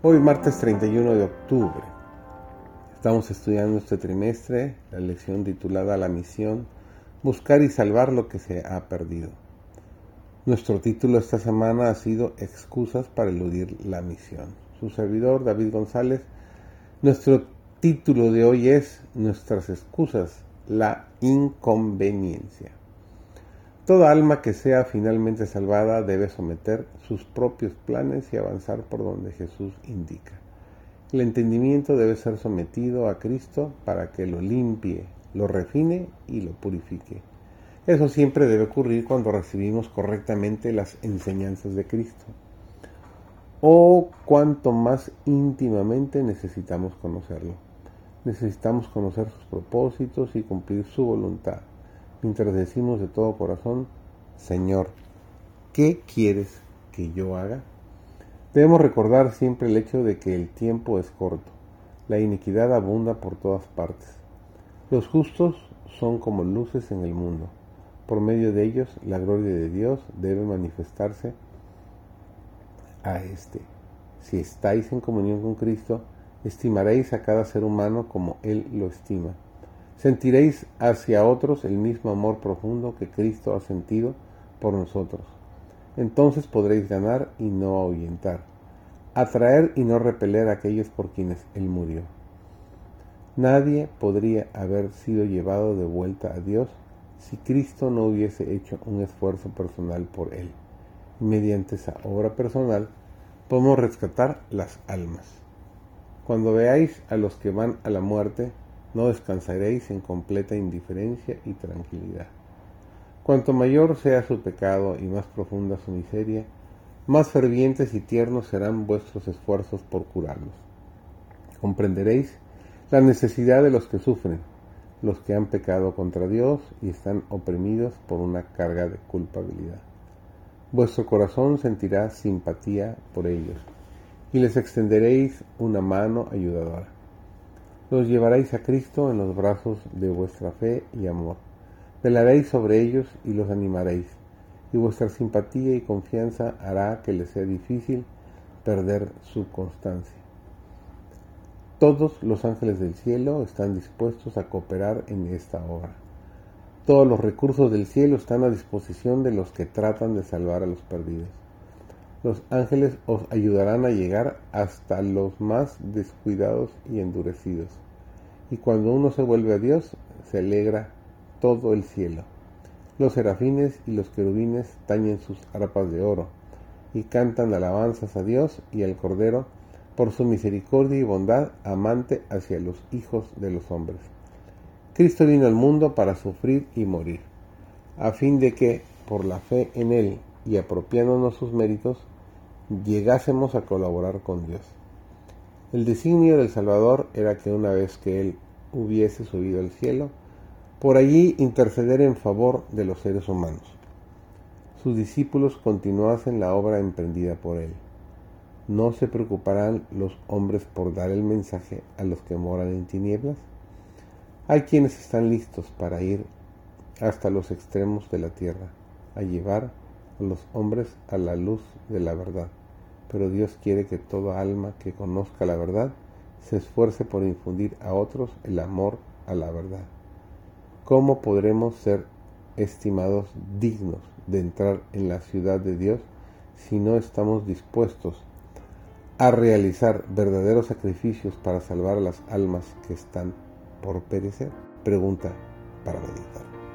Hoy martes 31 de octubre. Estamos estudiando este trimestre la lección titulada La misión, buscar y salvar lo que se ha perdido. Nuestro título esta semana ha sido Excusas para eludir la misión. Su servidor David González. Nuestro título de hoy es Nuestras excusas, la inconveniencia. Toda alma que sea finalmente salvada debe someter sus propios planes y avanzar por donde Jesús indica. El entendimiento debe ser sometido a Cristo para que lo limpie, lo refine y lo purifique. Eso siempre debe ocurrir cuando recibimos correctamente las enseñanzas de Cristo. O cuanto más íntimamente necesitamos conocerlo. Necesitamos conocer sus propósitos y cumplir su voluntad mientras decimos de todo corazón, Señor, ¿qué quieres que yo haga? Debemos recordar siempre el hecho de que el tiempo es corto, la iniquidad abunda por todas partes. Los justos son como luces en el mundo. Por medio de ellos la gloria de Dios debe manifestarse a éste. Si estáis en comunión con Cristo, estimaréis a cada ser humano como Él lo estima. Sentiréis hacia otros el mismo amor profundo que Cristo ha sentido por nosotros. Entonces podréis ganar y no ahuyentar, atraer y no repeler a aquellos por quienes Él murió. Nadie podría haber sido llevado de vuelta a Dios si Cristo no hubiese hecho un esfuerzo personal por Él. Mediante esa obra personal podemos rescatar las almas. Cuando veáis a los que van a la muerte, no descansaréis en completa indiferencia y tranquilidad. Cuanto mayor sea su pecado y más profunda su miseria, más fervientes y tiernos serán vuestros esfuerzos por curarlos. Comprenderéis la necesidad de los que sufren, los que han pecado contra Dios y están oprimidos por una carga de culpabilidad. Vuestro corazón sentirá simpatía por ellos y les extenderéis una mano ayudadora los llevaréis a Cristo en los brazos de vuestra fe y amor. Velaréis sobre ellos y los animaréis, y vuestra simpatía y confianza hará que les sea difícil perder su constancia. Todos los ángeles del cielo están dispuestos a cooperar en esta obra. Todos los recursos del cielo están a disposición de los que tratan de salvar a los perdidos. Los ángeles os ayudarán a llegar hasta los más descuidados y endurecidos. Y cuando uno se vuelve a Dios, se alegra todo el cielo. Los serafines y los querubines tañen sus arpas de oro y cantan alabanzas a Dios y al Cordero por su misericordia y bondad amante hacia los hijos de los hombres. Cristo vino al mundo para sufrir y morir, a fin de que, por la fe en Él y apropiándonos sus méritos, llegásemos a colaborar con Dios. El designio del Salvador era que una vez que Él hubiese subido al cielo, por allí interceder en favor de los seres humanos. Sus discípulos continuasen la obra emprendida por Él. ¿No se preocuparán los hombres por dar el mensaje a los que moran en tinieblas? Hay quienes están listos para ir hasta los extremos de la tierra, a llevar a los hombres a la luz de la verdad pero Dios quiere que toda alma que conozca la verdad se esfuerce por infundir a otros el amor a la verdad. ¿Cómo podremos ser estimados dignos de entrar en la ciudad de Dios si no estamos dispuestos a realizar verdaderos sacrificios para salvar a las almas que están por perecer? Pregunta para meditar.